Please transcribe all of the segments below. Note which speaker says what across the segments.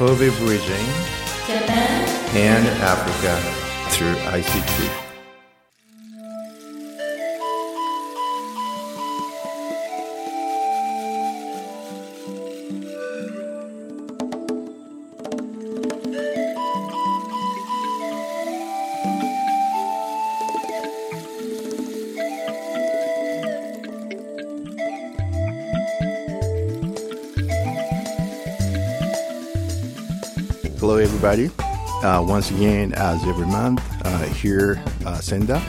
Speaker 1: Kobe Bridging
Speaker 2: Japan
Speaker 1: and Africa through ICT. Uh, once again, as every month, uh, here, uh, Senda,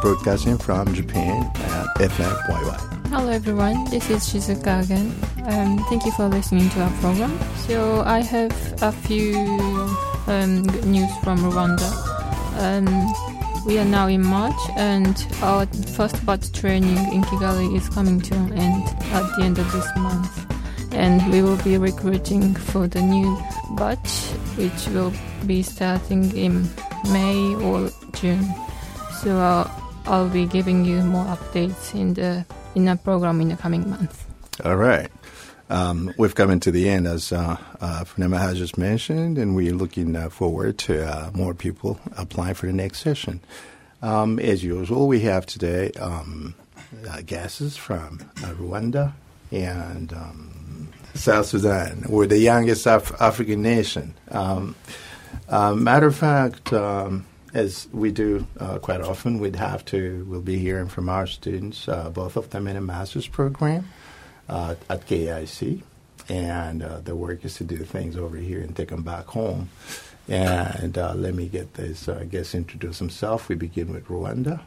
Speaker 1: broadcasting from Japan at FMYY.
Speaker 3: Hello everyone, this is Shizuka again. Um, thank you for listening to our program. So I have a few um, good news from Rwanda. Um, we are now in March and our first batch training in Kigali is coming to an end at the end of this month. And we will be recruiting for the new batch, which will be starting in May or June. So uh, I'll be giving you more updates in the in our program in the coming months.
Speaker 1: All right. Um, we've come into the end, as uh, uh, has just mentioned, and we're looking uh, forward to uh, more people applying for the next session. Um, as usual, we have today um, uh, guests from uh, Rwanda and um, South Sudan. We're the youngest Af- African nation. Um, uh, matter of fact, um, as we do uh, quite often, we'd have to, we'll be hearing from our students, uh, both of them in a master's program uh, at KIC. And uh, the work is to do things over here and take them back home. And uh, let me get this, uh, I guess, introduce himself. We begin with Rwanda.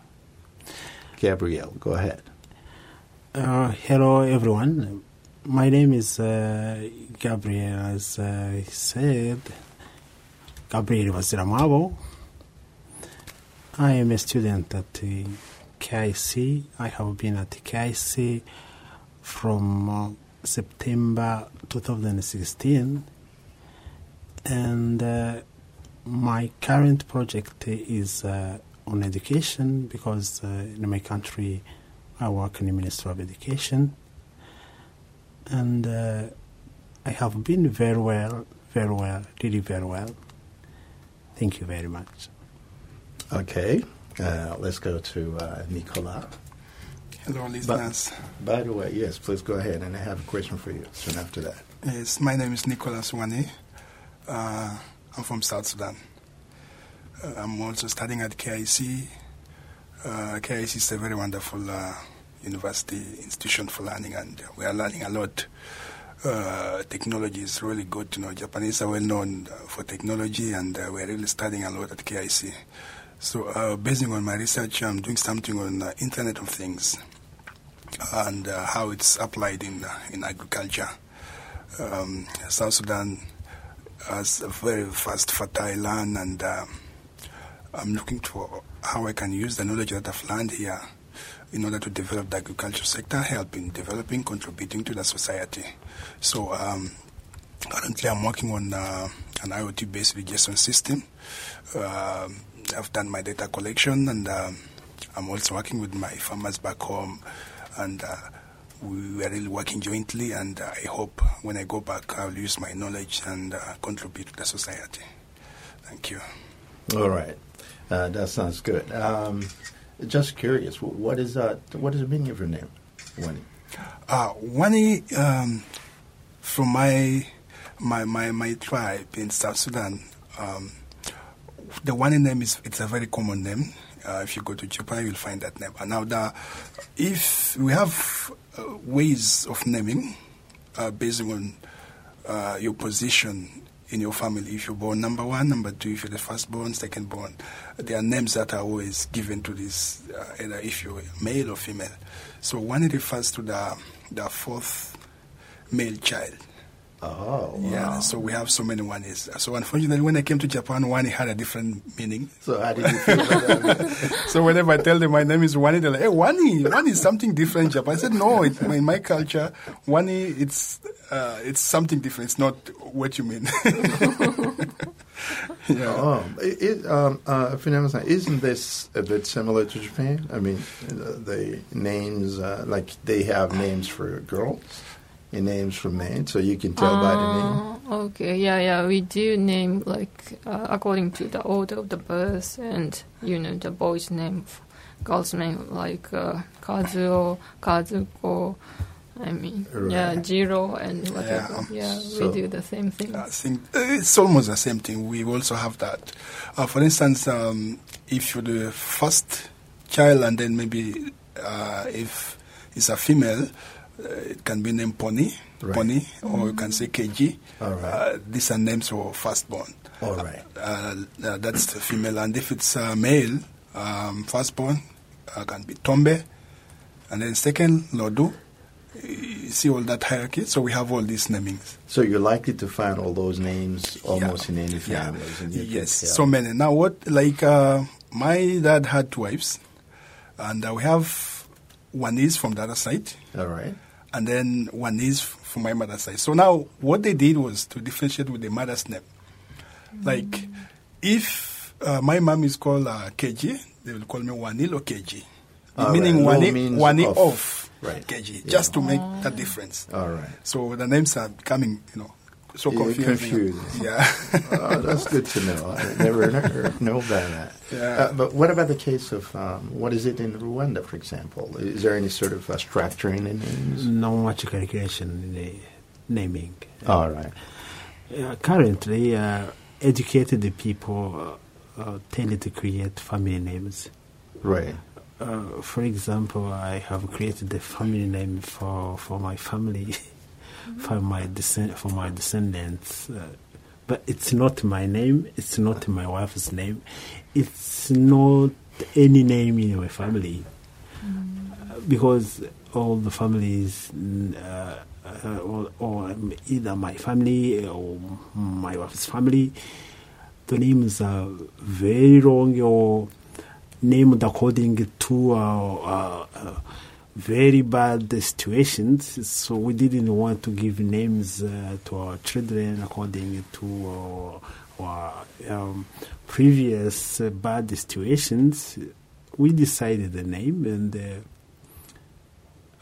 Speaker 1: Gabriel, go ahead.
Speaker 4: Hello, everyone. My name is uh, Gabriel, as I said, Gabriel Waziramabo. I am a student at the KIC. I have been at the KIC from uh, September 2016, and uh, my current project is uh, on education because uh, in my country I work in the Ministry of Education, and uh, I have been very well, very well, really very well. Thank you very much.
Speaker 1: Okay, uh, let's go to uh, Nicola.
Speaker 5: Hello, listeners.
Speaker 1: By the way, yes, please go ahead, and I have a question for you soon after that.
Speaker 5: Yes, my name is Nicholas Wani. Uh, I'm from South Sudan. Uh, I'm also studying at KIC. Uh, KIC is a very wonderful uh, university institution for learning, and we are learning a lot. Uh, technology is really good. You know, Japanese are well known uh, for technology, and uh, we're really studying a lot at KIC. So, uh, basing on my research, I'm doing something on uh, Internet of Things and uh, how it's applied in uh, in agriculture. Um, South Sudan has a very vast, fertile land, and uh, I'm looking for how I can use the knowledge that I've learned here in order to develop the agriculture sector, help in developing, contributing to the society. So um, currently, I'm working on uh, an IoT-based irrigation system. Uh, I've done my data collection, and um, I'm also working with my farmers back home, and uh, we are really working jointly. And uh, I hope when I go back, I'll use my knowledge and uh, contribute to the society. Thank you.
Speaker 1: All right, uh, that sounds good. Um, just curious, what is that? What is the meaning of your name, Wani?
Speaker 5: Uh, Wani, um, from my, my my my tribe in South Sudan, um, the Wani name is it's a very common name. Uh, if you go to Japan, you'll find that name. And now, the, if we have uh, ways of naming uh, based on uh, your position in your family. If you're born number one, number two, if you're the firstborn, secondborn, there are names that are always given to this, uh, either if you're male or female. So Wani refers to the the fourth male child.
Speaker 1: Oh,
Speaker 5: Yeah, so we have so many Wanis. So unfortunately, when I came to Japan, Wani had a different meaning.
Speaker 1: So how did you feel?
Speaker 5: So whenever I tell them my name is Wani, they're like, "Hey, Wani, Wani is something different." in Japan. I said, "No, it, in my culture, Wani, it's uh, it's something different. It's not what you mean." yeah.
Speaker 1: Oh, it, it, um, uh, if you know what I'm saying, isn't this a bit similar to Japan? I mean, uh, the names, uh, like they have names for girls and names for men, so you can tell by the name.
Speaker 3: Uh, Okay, yeah, yeah, we do name like uh, according to the order of the birth and you know the boy's name, girl's name like uh, Kazuo, Kazuko. I mean, yeah,
Speaker 1: Right.
Speaker 3: Jiro and whatever.
Speaker 5: Yeah,
Speaker 3: Yeah,
Speaker 1: so-
Speaker 3: we do the same thing.
Speaker 5: I think uh, it's almost the same thing. We also have that. Uh, for instance, um, if you're the first child and then maybe uh, if it's a female, uh, it can be named Pony,
Speaker 1: Right.
Speaker 5: Pony, or you can say KG.
Speaker 1: All right.
Speaker 5: Uh, these are names for firstborn.
Speaker 1: All right.
Speaker 5: Uh, uh, that's the female. And if it's a male, um, firstborn uh, can be Tombe, and then second, Lodu. See all that hierarchy? So we have all these namings.
Speaker 1: So you're likely to find all those names almost
Speaker 5: Yeah.
Speaker 1: in any
Speaker 5: Yeah.
Speaker 1: you can
Speaker 5: Yes,
Speaker 1: tell.
Speaker 5: so many. Now, what like uh, my dad had two wives, and uh, we have one is from the other side,
Speaker 1: All right.
Speaker 5: and then one is from my mother's side. So now, what they did was to differentiate with the mother's name. Like, if uh, my mom is called uh, KG, they will call me Wanil or KG,
Speaker 1: All
Speaker 5: meaning
Speaker 1: right.
Speaker 5: Wani, Wani
Speaker 1: Right.
Speaker 5: KG,
Speaker 1: Yeah.
Speaker 5: just to make that difference.
Speaker 1: All right.
Speaker 5: So the names are becoming, you know, so
Speaker 1: Yeah,
Speaker 5: confusing.
Speaker 1: confusing.
Speaker 5: Yeah.
Speaker 1: oh, that's good to know. I never, never know about that.
Speaker 5: Yeah.
Speaker 1: Uh, but what about the case of um, what is it in Rwanda, for example? Is there any sort of uh, structure in names?
Speaker 4: No much calculation in the naming.
Speaker 1: All right.
Speaker 4: Uh, currently, uh, educated people uh, uh, tend to create family names.
Speaker 1: Right.
Speaker 4: Uh, for example, I have created a family name for, for my family, for my descend, for my descendants. Uh, but it's not my name. It's not my wife's name. It's not any name in my family Uh, because all the families, uh, uh, or, or either my family or my wife's family, the names are very long or named according to uh, uh, very bad situations. So we didn't want to give names uh, to our children according to uh, our um, previous bad situations. We decided the name and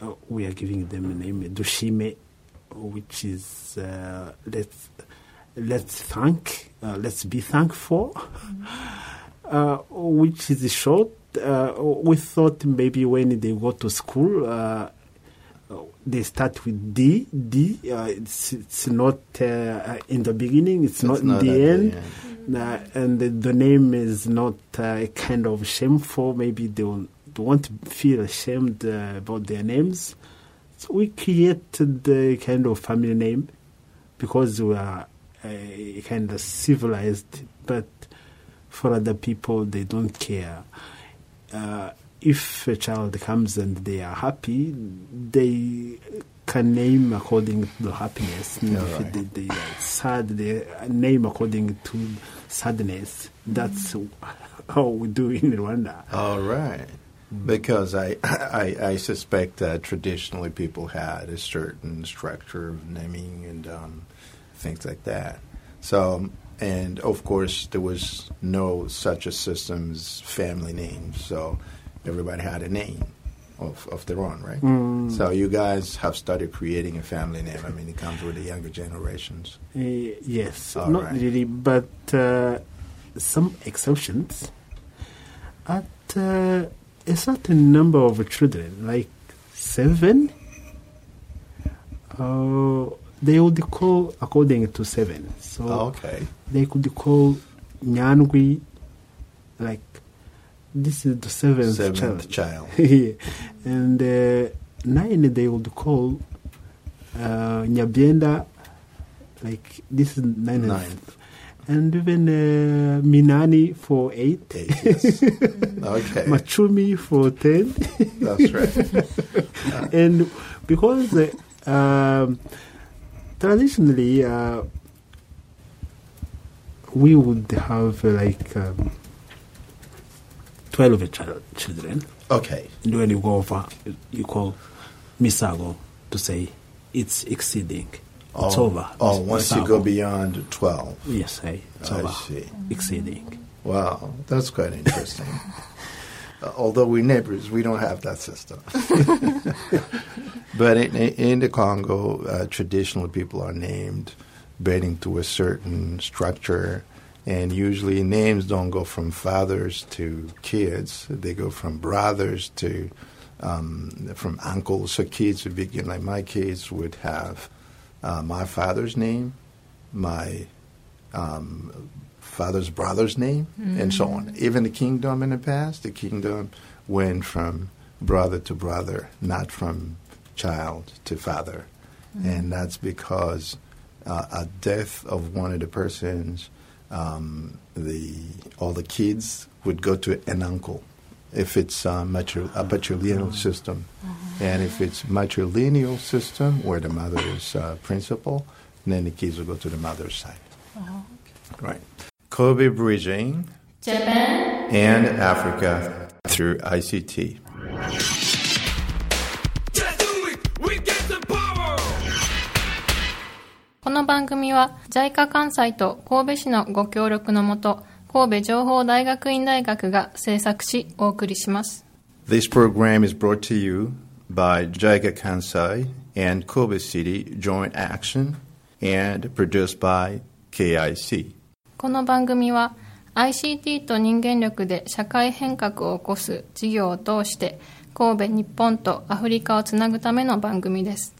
Speaker 4: uh, we are giving them a name Dushime, which is let's let's thank, uh, let's be thankful uh, which is short. Uh, we thought maybe when they go to school, uh, they start with D. D. Uh, it's, it's not uh, in the beginning. It's, not in the
Speaker 1: at the
Speaker 4: end.
Speaker 1: end.
Speaker 4: Uh, and the, the name is not kind of shameful. Maybe they won't, they won't feel ashamed uh, about their names. So we created the kind of family name because we are uh, kind of civilized, but for other people, they don't care. Uh, if a child comes and they are happy, they can name according to the happiness.
Speaker 1: Yeah,
Speaker 4: if
Speaker 1: right.
Speaker 4: they, they are sad, they name according to sadness. That's how we do in Rwanda.
Speaker 1: All right. Because I, I, I suspect that traditionally people had a certain structure of naming and um, things like that. So, and of course, there was no such a system as family names. So, everybody had a name of, of their own, right?
Speaker 4: Mm.
Speaker 1: So, you guys have started creating a family name. I mean, it comes with the younger generations.
Speaker 4: Uh, yes,
Speaker 1: All
Speaker 4: not
Speaker 1: right.
Speaker 4: really, but uh, some exceptions. At uh, a certain number of children, like seven, uh, they would call according to seven. So
Speaker 1: okay.
Speaker 4: they could call Nyangwi, like this is the seventh,
Speaker 1: Seventh
Speaker 4: child.
Speaker 1: child.
Speaker 4: Yeah. and uh, nine they would call uh, Nyabyenda, like this is ninth.
Speaker 1: Ninth.
Speaker 4: And even uh, Minani for eight,
Speaker 1: Eight, yes. okay.
Speaker 4: Machumi for ten.
Speaker 1: That's right.
Speaker 4: and because uh, um, traditionally uh, we would have uh, like um, 12 child, children
Speaker 1: Okay.
Speaker 4: and when you go over you call misago to say it's exceeding it's
Speaker 1: oh,
Speaker 4: over
Speaker 1: Oh, once you go beyond 12.
Speaker 4: yes I, it's
Speaker 1: I
Speaker 4: over
Speaker 1: see.
Speaker 4: exceeding
Speaker 1: Wow, that's quite interesting. Uh, Although we're neighbors, we don't have that system. but in, in the Congo, uh, traditionally people are named bending to a certain structure. And usually names don't go from fathers to kids; they go from brothers to um, from uncles. So kids would begin like my kids would have uh, my father's name, my um, father's brother's name, mm-hmm. and so on. Even the kingdom in the past, the kingdom went from brother to brother, not from child to father. Mm-hmm. And that's because uh, a death of one of the persons, um, the all the kids would go to an uncle if it's uh, matri- a matrilineal system. Mm-hmm. And if it's matrilineal system, where the mother is uh, principal, then the kids will go to the mother's side. Uh-huh. Right. Kobe Bridging,
Speaker 3: Japan,
Speaker 1: and Africa through ICT.
Speaker 3: 番組は JICA 関西と神戸市のご協力のもと神戸情報大学院大学が制作しお送りします。この番組は ICT と人間力で社会変革を起こす事業を通して神戸日本とアフリカをつなぐための番組です。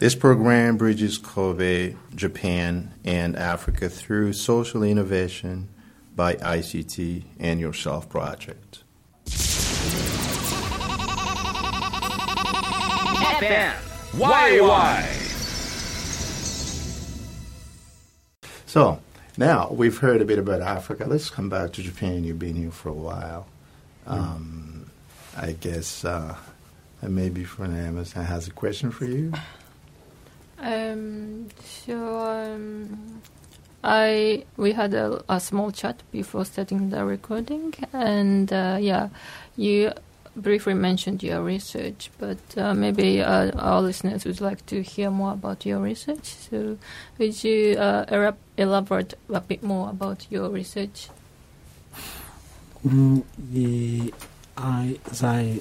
Speaker 1: This program bridges Kobe, Japan, and Africa through social innovation by ICT and Yourself Project. FM YY. So, now we've heard a bit about Africa. Let's come back to Japan. You've been here for a while. Um, I guess uh, maybe Fernandez has a question for you.
Speaker 3: Um, so um, I we had a, a, small chat before starting the recording, and uh, yeah, you briefly mentioned your research, but uh, maybe uh, our listeners would like to hear more about your research. So, would you uh, elaborate a bit more about your research?
Speaker 4: Mm, the, I, as I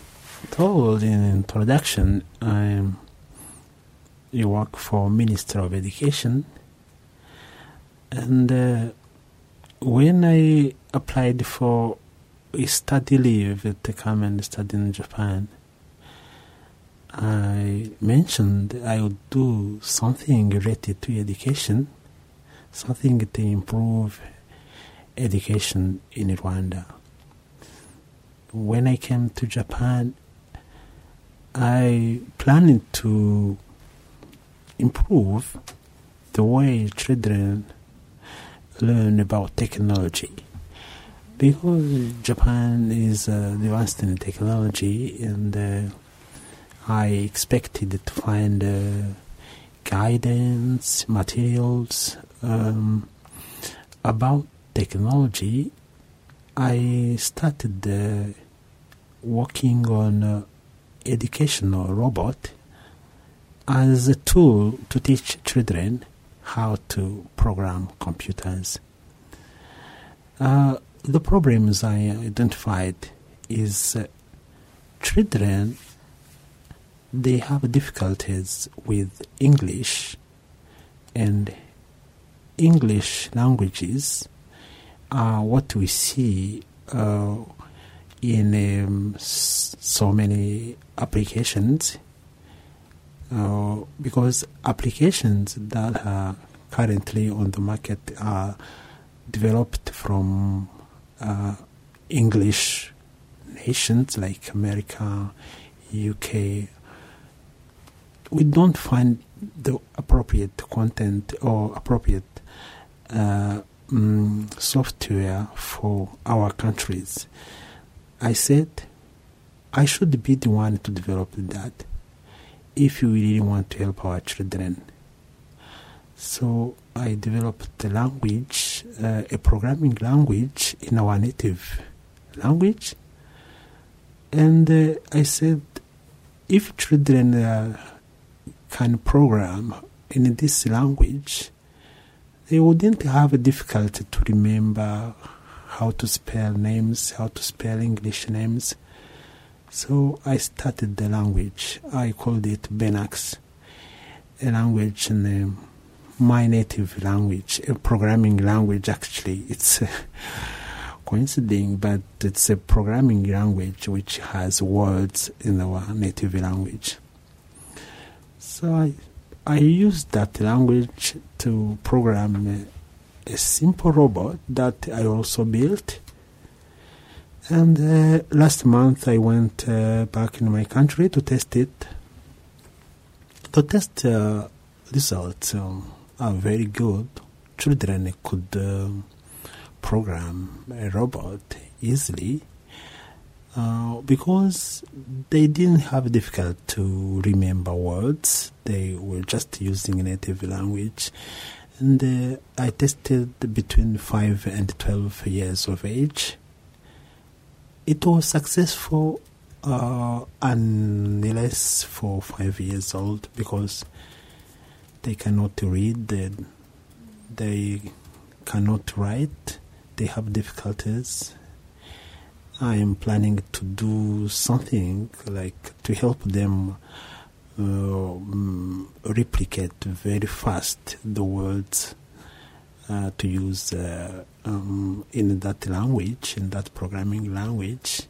Speaker 4: told in introduction, I you work for Minister of Education, and uh, when I applied for a study leave to come and study in Japan, I mentioned I would do something related to education, something to improve education in Rwanda. When I came to Japan, I planned to improve the way children learn about technology because Japan is uh, advanced in technology, and uh, I expected to find uh, guidance materials um, about technology. I started uh, working on uh, educational robot as a tool to teach children how to program computers. Uh, the problems I identified is uh, children they have difficulties with English and English languages are what we see uh, in um, so many applications uh, because applications that are currently on the market are developed from uh, English nations like America, UK, we don't find the appropriate content or appropriate uh, um, software for our countries. I said I should be the one to develop that if you really want to help our children. So I developed a language, uh, a programming language in our native language. And uh, I said, if children uh, can program in this language, they wouldn't have a difficulty to remember how to spell names, how to spell English names. So I started the language. I called it Benax, a language name um, my native language, a programming language. Actually, it's. Coinciding, but it's a programming language which has words in our native language. So I, I used that language to program a, a simple robot that I also built. And uh, last month I went uh, back in my country to test it. The test uh, results um, are very good. Children could um, program a robot easily uh, because they didn't have difficult to remember words. They were just using native language. And uh, I tested between 5 and 12 years of age. It was successful uh, unless for 5 years old because they cannot read, they, they cannot write, they have difficulties. I am planning to do something like to help them uh, mm, replicate very fast the words uh, to use uh, um, in that language, in that programming language,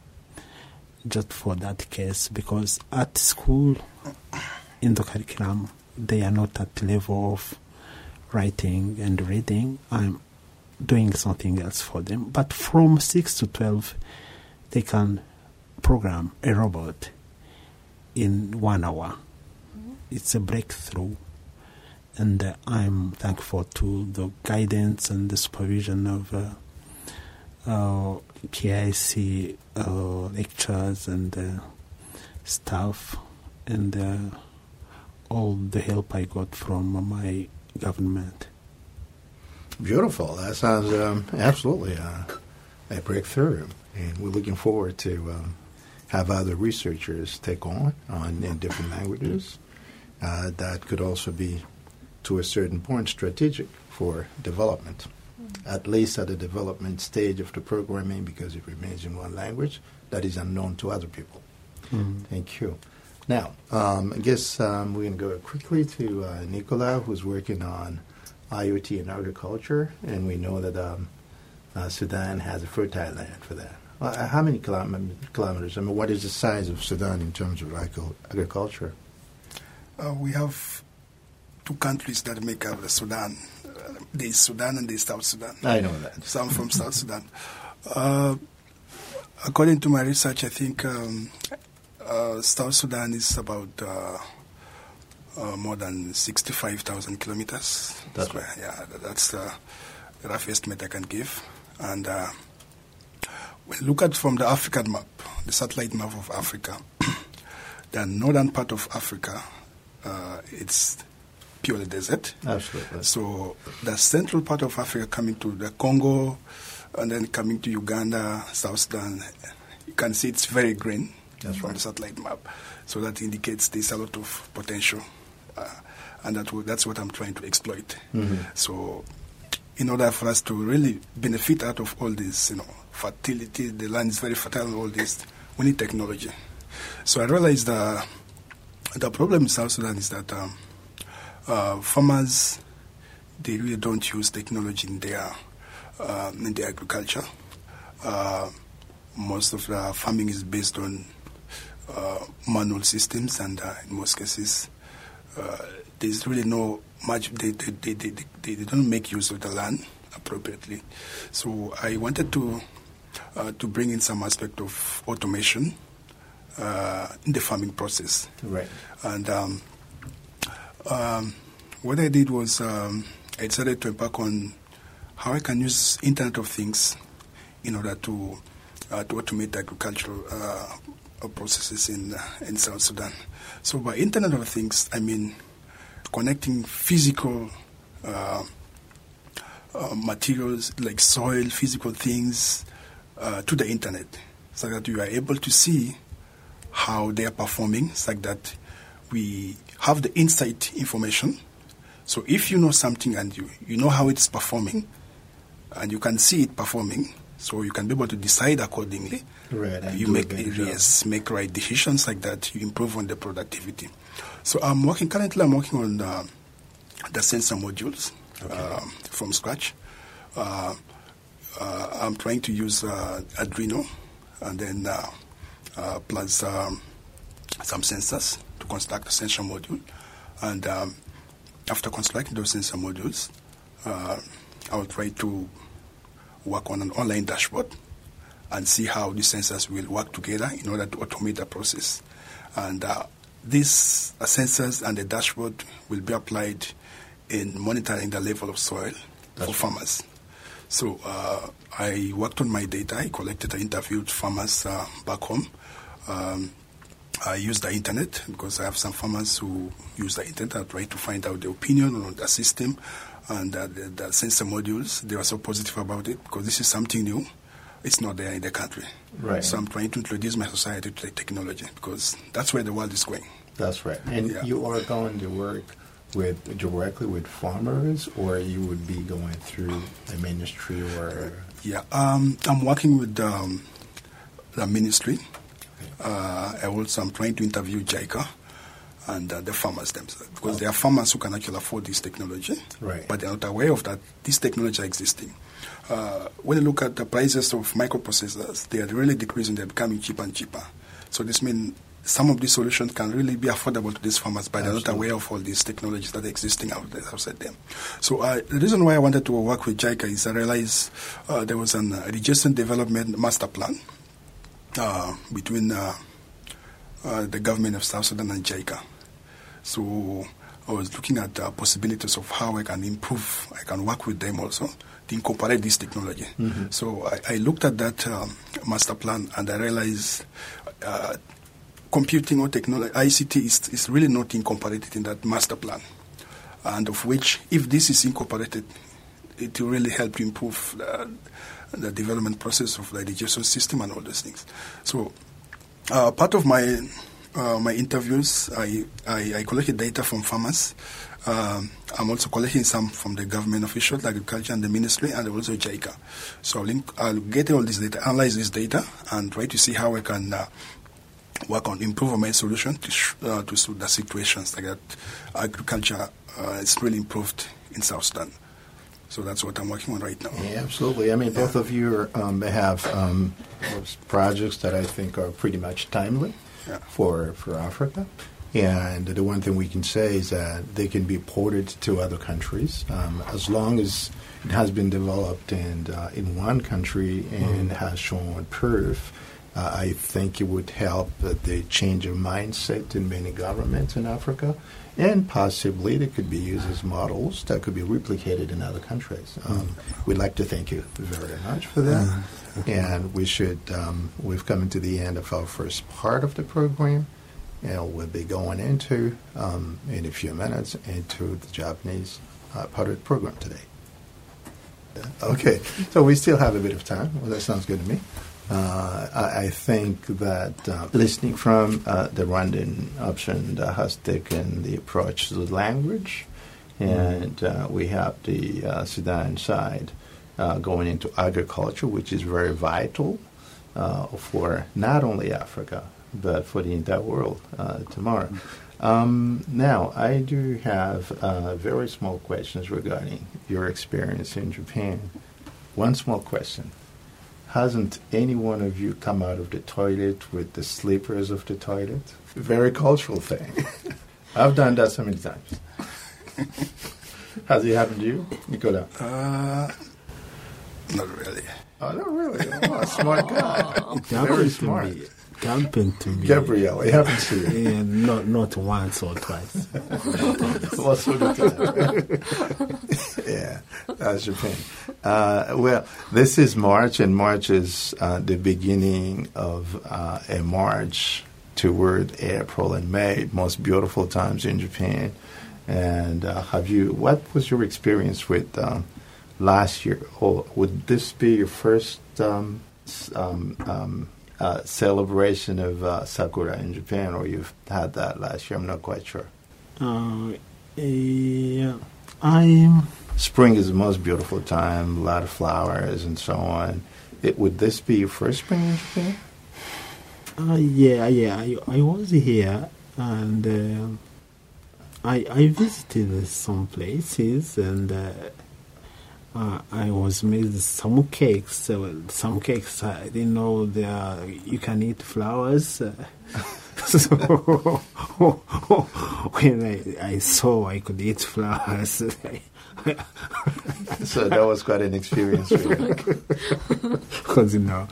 Speaker 4: just for that case. Because at school, in the curriculum, they are not at the level of writing and reading. I'm doing something else for them. But from 6 to 12, they can program a robot in one hour. Mm-hmm. It's a breakthrough. And uh, I'm thankful to the guidance and the supervision of uh, uh, KIC uh, lecturers and uh, staff and uh, all the help I got from my government.
Speaker 1: Beautiful. That sounds um, absolutely uh, a breakthrough, and we're looking forward to um, have other researchers take on on in different languages. That could also be, to a certain point, strategic for development, mm-hmm. at least at the development stage of the programming, because it remains in one language that is unknown to other people. Mm-hmm. Thank you. Now, um, I guess um, we're going to go quickly to uh, Nicola, who's working on IoT and agriculture, and we know that um, uh, Sudan has a fertile land for that. Uh, how many kilometers? I mean, what is the size of Sudan in terms of agriculture?
Speaker 5: Uh, we have two countries that make up the Sudan. Uh, there's Sudan and there's South Sudan.
Speaker 1: I know that.
Speaker 5: Some from South Sudan. Uh, according to my research, I think um, uh, South Sudan is about uh, more than 65,000 kilometers.
Speaker 1: That's right.
Speaker 5: Yeah, that's the rough estimate I can give. And uh, when look at from the African map, the satellite map of Africa, the northern part of Africa, uh, it's purely desert.
Speaker 1: Absolutely.
Speaker 5: So the central part of Africa coming to the Congo, and then coming to Uganda, South Sudan, you can see it's very green
Speaker 1: That's
Speaker 5: from
Speaker 1: right.
Speaker 5: the satellite map. So that indicates there's a lot of potential uh, and that that's what I'm trying to exploit.
Speaker 1: Mm-hmm.
Speaker 5: So, in order for us to really benefit out of all this, you know, fertility, the land is very fertile, all this, we need technology. So I realized the the problem in South Sudan is that um, uh, farmers they really don't use technology in their uh, in their agriculture. Uh, most of the farming is based on uh, manual systems, and uh, in most cases, uh, there's really no much, they, they, they, they, they, they don't make use of the land appropriately. So I wanted to, uh, to bring in some aspect of automation uh, in the farming process.
Speaker 1: Right.
Speaker 5: And um, um, what I did was um, I decided to embark on how I can use Internet of Things in order to uh, to automate agricultural uh, processes in uh, in South Sudan. So by Internet of Things, I mean connecting physical uh, uh, materials like soil, physical things uh, to the internet, so that you are able to see how they are performing, so that we have the insight information. So if you know something and you, you know how it's performing, and you can see it performing, so you can be able to decide accordingly.
Speaker 1: Right.
Speaker 5: You make yes, make right decisions like that. You improve on the productivity. So I'm working currently. I'm working on uh, the sensor modules um, from scratch. Uh, uh, I'm trying to use uh, Arduino and then uh, uh, plus um, some sensors construct a sensor module. And um, after constructing those sensor modules, uh, I will try to work on an online dashboard and see how the sensors will work together in order to automate the process. And uh, these sensors and the dashboard will be applied in monitoring the level of soil for farmers. So uh, I worked on my data. I collected, I interviewed farmers uh, back home. Um, I use the internet because I have some farmers who use the internet. I try to find out their opinion on the system and uh, the, the sensor modules. They were so positive about it because this is something new. It's not there in the country.
Speaker 1: Right.
Speaker 5: So I'm trying to introduce my society to the technology because that's where the world is going.
Speaker 1: That's right. And
Speaker 5: Yeah.
Speaker 1: you are going to work with directly with farmers, or you would be going through the ministry or
Speaker 5: Yeah, um, I'm working with um, the ministry. Uh, I also am trying to interview JICA and uh, the farmers themselves because there are farmers who can actually afford this technology,
Speaker 1: Right.
Speaker 5: but they're not aware of that this technology existing. Uh, when you look at the prices of microprocessors, they are really decreasing; they're becoming cheaper and cheaper. So this means some of these solutions can really be affordable to these farmers, but they're not aware of all these technologies that are existing out there outside them. So uh, the reason why I wanted to work with JICA is I realized uh, there was an uh, irrigation development master plan uh, between uh, uh, the government of South Sudan and JICA. So I was looking at uh, possibilities of how I can improve, I can work with them also to incorporate this technology. So I, I looked at that um, master plan and I realized uh, computing or technology, ICT is, is really not incorporated in that master plan. And of which, if this is incorporated, it will really help to improve the, development process of the digestion system and all those things. So, uh, part of my uh, my interviews, I, I, I collected data from farmers. Um, I'm also collecting some from the government officials, agriculture and the ministry, and also JICA. So I'll, link, I'll get all this data, analyze this data, and try to see how I can uh, work on improve my solution to, sh- uh, to the situations like that. Agriculture uh, is really improved in South Sudan. So that's what I'm working on right now.
Speaker 1: Yeah, absolutely. I mean, both of you are, um, have um, projects that I think are pretty much timely
Speaker 5: Yeah.
Speaker 1: for for Africa. And the one thing we can say is that they can be ported to other countries um, as long as it has been developed and uh, in one country and has shown proof. Uh, I think it would help that the change of mindset in many governments in Africa, and possibly they could be used as models that could be replicated in other countries. Um, we'd like to thank you very much for that, and we should. Um, we've come to the end of our first part of the program, and we'll be going into um, in a few minutes into the Japanese uh, part of the program today. Okay, so we still have a bit of time. Well, that sounds good to me. Uh, I, I think that uh, listening from uh, the Rwandan option has taken the approach to the language, and we have the Sudan side going into agriculture, which is very vital for not only Africa but for the entire world tomorrow. Um, now, I do have uh, very small questions regarding your experience in Japan. One small question. Hasn't any one of you come out of the toilet with the slippers of the toilet? Very cultural thing. I've done that so many times. Has it happened to you, Nicola?
Speaker 5: Uh, not really.
Speaker 1: Oh, not really. Oh, smart guy. Very smart.
Speaker 4: It happened to me.
Speaker 1: Gabriel, it happened to you.
Speaker 4: Yeah, not not once or twice.
Speaker 1: Most of the time. yeah, that's Japan. Uh, well, this is March, and March is uh, the beginning of uh, a march toward April and May, most beautiful times in Japan. And uh, have you? What was your experience with um, last year? Or would this be your first um, um, um, uh, celebration of uh, sakura in Japan, or you've had that last year? I'm not quite sure.
Speaker 4: Uh, yeah, I'm.
Speaker 1: Spring is the most beautiful time, a lot of flowers and so on. It, would this be your first spring in Japan?
Speaker 4: Uh, yeah, yeah. I, I was here, and uh, I I visited some places and uh, I was made some cakes. So some cakes I didn't know there you can eat flowers. Uh, so when I, I saw I could eat flowers,
Speaker 1: so that was quite an experience for you.
Speaker 4: Because you know,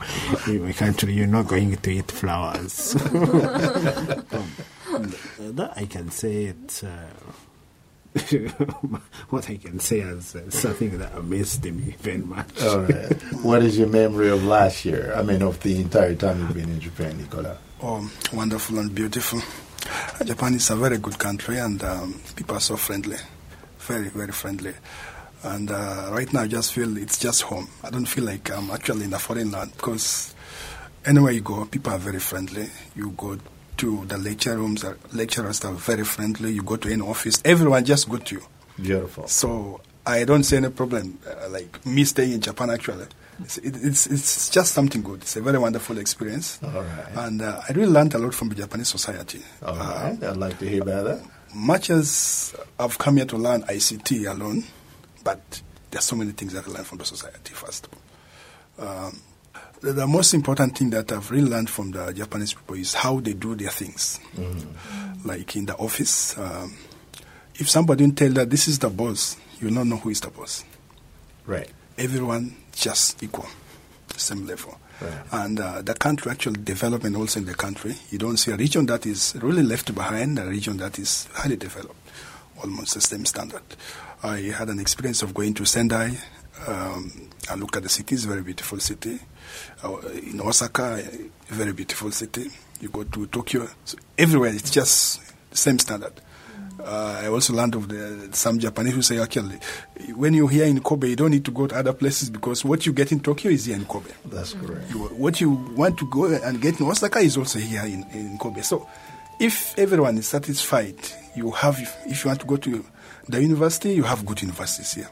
Speaker 4: in my country, you're not going to eat flowers. that I can say it. Uh, what I can say is uh, something that amazed me very much.
Speaker 1: All right. what is your memory of last year? I mean, of the entire time you've been in Japan, Nicola?
Speaker 5: Oh, wonderful and beautiful. Japan is a very good country, and um, people are so friendly, very, very friendly. And uh, right now, I just feel it's just home. I don't feel like I'm actually in a foreign land because anywhere you go, people are very friendly. You go to the lecture rooms, the lecturers are very friendly. You go to any office, everyone just good to you.
Speaker 1: Beautiful.
Speaker 5: So I don't see any problem, uh, like me staying in Japan actually. It's, it, it's, it's just something good. It's a very wonderful experience.
Speaker 1: All right.
Speaker 5: And uh, I really learned a lot from the Japanese society.
Speaker 1: All right. I'd like to hear about that.
Speaker 5: Much as I've come here to learn ICT alone, but there's so many things that I learned from the society first. Um, the, the, most important thing that I've really learned from the Japanese people is how they do their things. Mm-hmm. Like in the office, um, if somebody didn't tell that this is the boss, you don't know who is the boss.
Speaker 1: Right.
Speaker 5: Everyone just equal, same level.
Speaker 1: Right.
Speaker 5: And uh, the country actually development also in the country. You don't see a region that is really left behind, a region that is highly developed, almost the same standard. I had an experience of going to Sendai. Um, I look at the city; it's a very beautiful city. Uh, in Osaka, a very beautiful city. You go to Tokyo, so everywhere it's just the same standard. Uh, I also learned of the, some Japanese who say, actually, when you're here in Kobe, you don't need to go to other places because what you get in Tokyo is here in Kobe.
Speaker 1: That's correct.
Speaker 5: You, what you want to go and get in Osaka is also here in, in Kobe. So if everyone is satisfied, you have, if you want to go to the university, you have good universities here.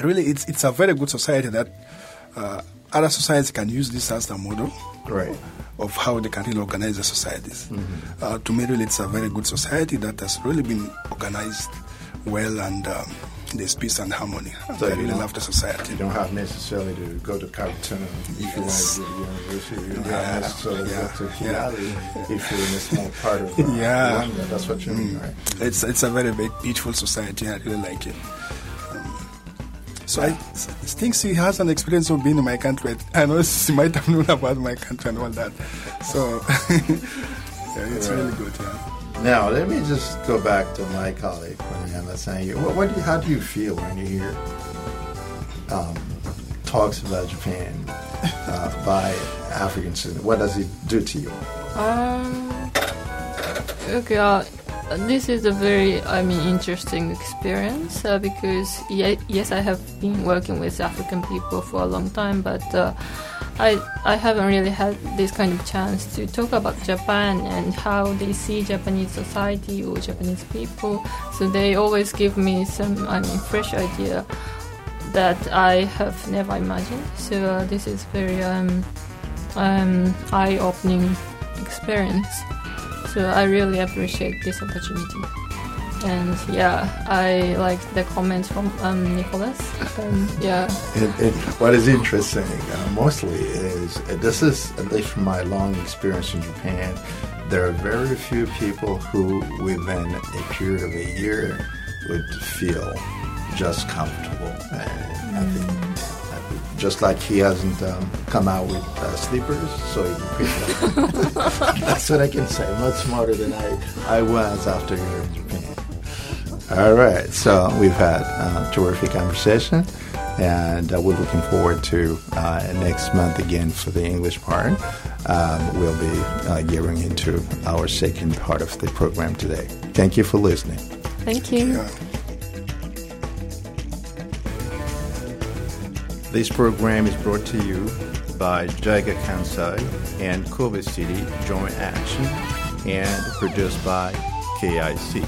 Speaker 5: Really, it's, it's a very good society that uh, other societies can use this as the model.
Speaker 1: Right
Speaker 5: of how they can really organize the societies.
Speaker 1: Mm-hmm.
Speaker 5: Uh, to me, really, it's a very good society that has really been organized well and um, there's peace and harmony.
Speaker 1: So
Speaker 5: I really love the society.
Speaker 1: You don't have necessarily to go to Carlton if you want to go to university. You don't
Speaker 5: Yeah,
Speaker 1: have necessarily
Speaker 5: yeah,
Speaker 1: to go to
Speaker 5: yeah.
Speaker 1: If you're in a small part of uh,
Speaker 5: Yeah.
Speaker 1: Rwanda. That's what you mean,
Speaker 5: Mm.
Speaker 1: right?
Speaker 5: It's it's a very, very beautiful society. I really like it. So I s- think she has an experience of being in my country. I know she might have known about my country and all that. So yeah, it's really good. Yeah.
Speaker 1: Now, let me just go back to my colleague, Pranayama Sangye. What, what do you, how do you feel when you hear um, talks about Japan uh, by African citizens? What does it do to you?
Speaker 3: Um, okay, uh, this is a very, I mean, interesting experience uh, because ye- yes, I have been working with African people for a long time, but uh, I I haven't really had this kind of chance to talk about Japan and how they see Japanese society or Japanese people. So they always give me some, I mean, fresh idea that I have never imagined. So uh, this is very um, um, eye-opening experience. So I really appreciate this opportunity. And yeah, I like the comments from um, Nicholas. Um, yeah,
Speaker 1: what is interesting uh, mostly is uh, this is at least from my long experience in Japan. There are very few people who, within a period of a year, would feel just comfortable. And think, I think just like he hasn't um, come out with uh, sleepers, so he can pick it up. That's what I can say. Much smarter than I, I was after you're in Japan. All right, so we've had a terrific conversation, and uh, we're looking forward to uh, next month again for the English part. Um, we'll be uh, gearing into our second part of the program today. Thank you for listening.
Speaker 3: thank you.
Speaker 5: Yeah.
Speaker 1: This program is brought to you by Jaiga Kansai and Kobe City Joint Action, and produced by KIC.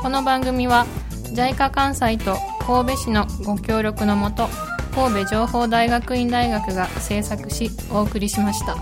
Speaker 3: この番組は JICA 関西と神戸市のご協力のもと神戸情報大学院大学が制作しお送りしました。